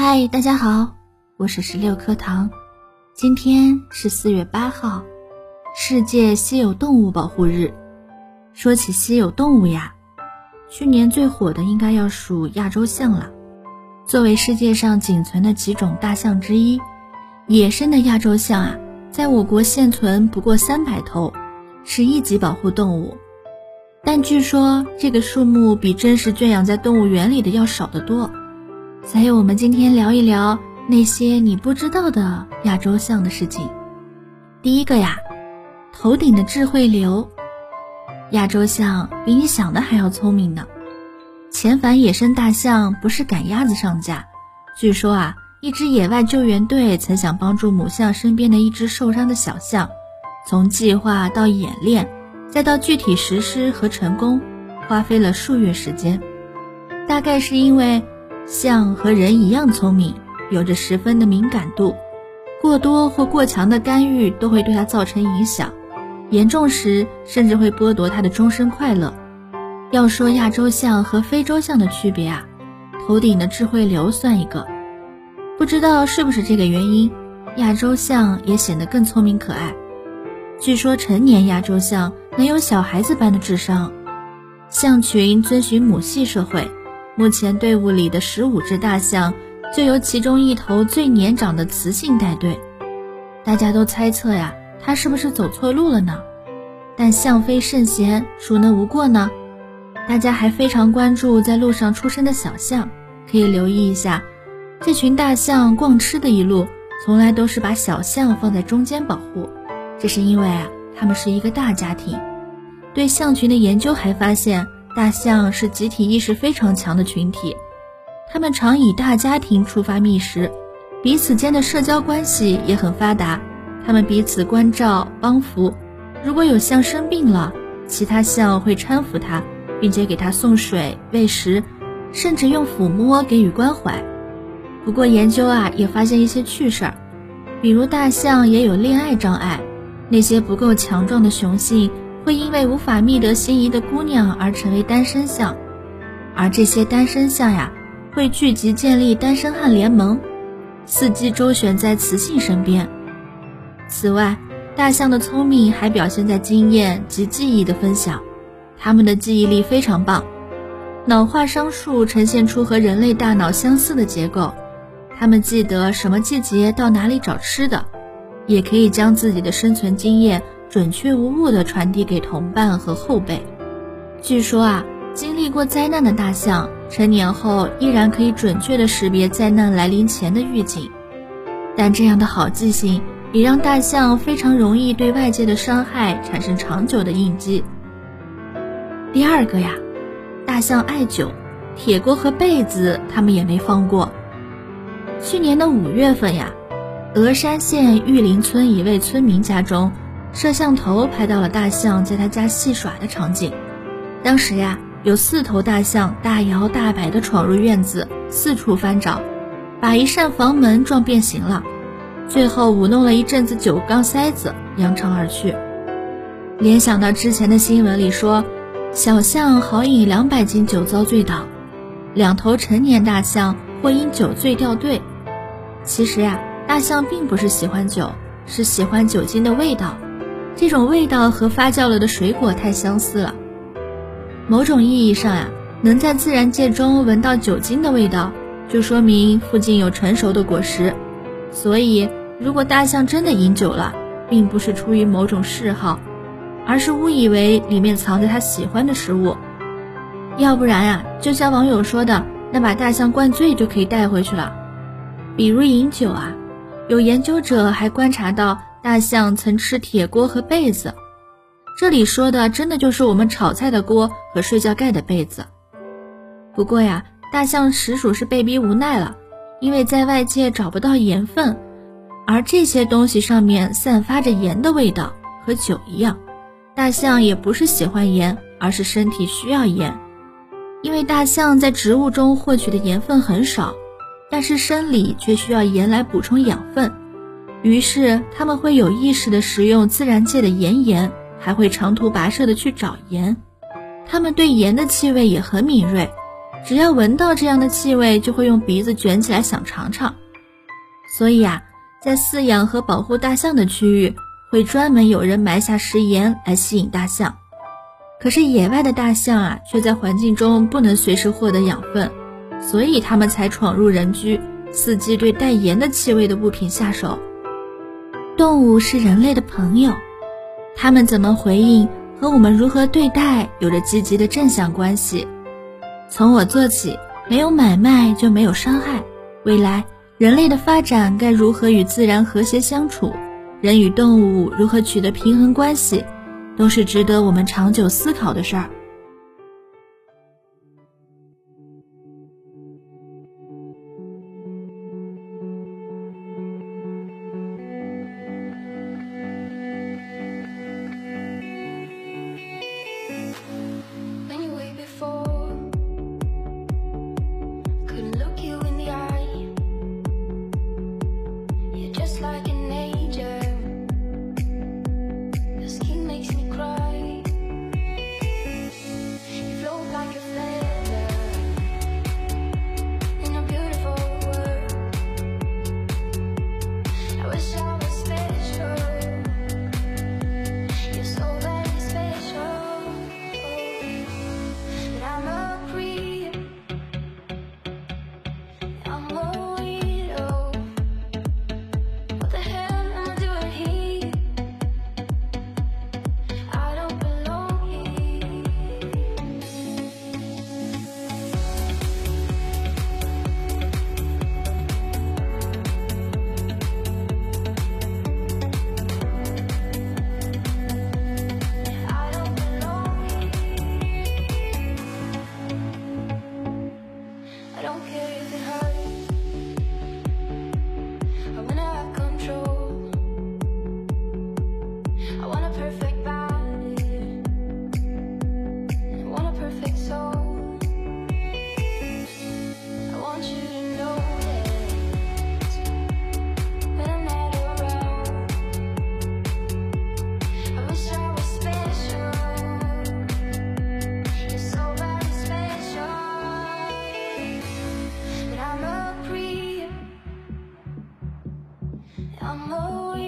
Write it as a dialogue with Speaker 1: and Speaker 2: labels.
Speaker 1: 嗨，大家好，我是十六课堂。今天是四月八号，世界稀有动物保护日。说起稀有动物呀，去年最火的应该要数亚洲象了。作为世界上仅存的几种大象之一，野生的亚洲象啊，在我国现存不过三百头，是一级保护动物。但据说这个数目比真实圈养在动物园里的要少得多。所以，我们今天聊一聊那些你不知道的亚洲象的事情。第一个呀，头顶的智慧瘤。亚洲象比你想的还要聪明呢。遣返野生大象不是赶鸭子上架。据说啊，一支野外救援队曾想帮助母象身边的一只受伤的小象，从计划到演练，再到具体实施和成功，花费了数月时间。大概是因为。象和人一样聪明，有着十分的敏感度，过多或过强的干预都会对它造成影响，严重时甚至会剥夺它的终身快乐。要说亚洲象和非洲象的区别啊，头顶的智慧瘤算一个。不知道是不是这个原因，亚洲象也显得更聪明可爱。据说成年亚洲象能有小孩子般的智商。象群遵循母系社会。目前队伍里的十五只大象，就由其中一头最年长的雌性带队。大家都猜测呀，它是不是走错路了呢？但象非圣贤，孰能无过呢？大家还非常关注在路上出生的小象，可以留意一下，这群大象逛吃的一路，从来都是把小象放在中间保护。这是因为啊，它们是一个大家庭。对象群的研究还发现。大象是集体意识非常强的群体，它们常以大家庭出发觅食，彼此间的社交关系也很发达。它们彼此关照帮扶，如果有象生病了，其他象会搀扶它，并且给它送水喂食，甚至用抚摸给予关怀。不过研究啊也发现一些趣事儿，比如大象也有恋爱障碍，那些不够强壮的雄性。会因为无法觅得心仪的姑娘而成为单身象，而这些单身象呀，会聚集建立单身汉联盟，伺机周旋在雌性身边。此外，大象的聪明还表现在经验及记忆的分享，它们的记忆力非常棒，脑化商数呈现出和人类大脑相似的结构，它们记得什么季节到哪里找吃的，也可以将自己的生存经验。准确无误地传递给同伴和后辈。据说啊，经历过灾难的大象成年后依然可以准确地识别灾难来临前的预警。但这样的好记性也让大象非常容易对外界的伤害产生长久的印记。第二个呀，大象爱酒，铁锅和被子他们也没放过。去年的五月份呀，峨山县玉林村一位村民家中。摄像头拍到了大象在他家戏耍的场景。当时呀，有四头大象大摇大摆地闯入院子，四处翻找，把一扇房门撞变形了。最后舞弄了一阵子酒缸塞子，扬长而去。联想到之前的新闻里说，小象豪饮两百斤酒遭醉倒，两头成年大象或因酒醉掉队。其实呀，大象并不是喜欢酒，是喜欢酒精的味道。这种味道和发酵了的水果太相似了。某种意义上呀，能在自然界中闻到酒精的味道，就说明附近有成熟的果实。所以，如果大象真的饮酒了，并不是出于某种嗜好，而是误以为里面藏着它喜欢的食物。要不然呀，就像网友说的，那把大象灌醉就可以带回去了。比如饮酒啊，有研究者还观察到。大象曾吃铁锅和被子，这里说的真的就是我们炒菜的锅和睡觉盖的被子。不过呀，大象实属是被逼无奈了，因为在外界找不到盐分，而这些东西上面散发着盐的味道，和酒一样。大象也不是喜欢盐，而是身体需要盐，因为大象在植物中获取的盐分很少，但是生理却需要盐来补充养分。于是他们会有意识地食用自然界的盐盐，还会长途跋涉地去找盐。他们对盐的气味也很敏锐，
Speaker 2: 只要闻到这样的气味，就会用鼻子卷起来想尝尝。所以啊，在饲养和保护大象的区域，会专门有人埋下食盐来吸引大象。可是野外的大象啊，却在环境中不能随时获得养分，所以它们才闯入人居，伺机对带盐的气味的物品下手。动物是人类的朋友，它们怎么回应和我们如何对待有着积极的正向关系。从我做起，没有买卖就没有伤害。未来人类的发展该如何与自然和谐相处？人与动物如何取得平衡关系？都是值得我们长久思考的事儿。
Speaker 3: I'm.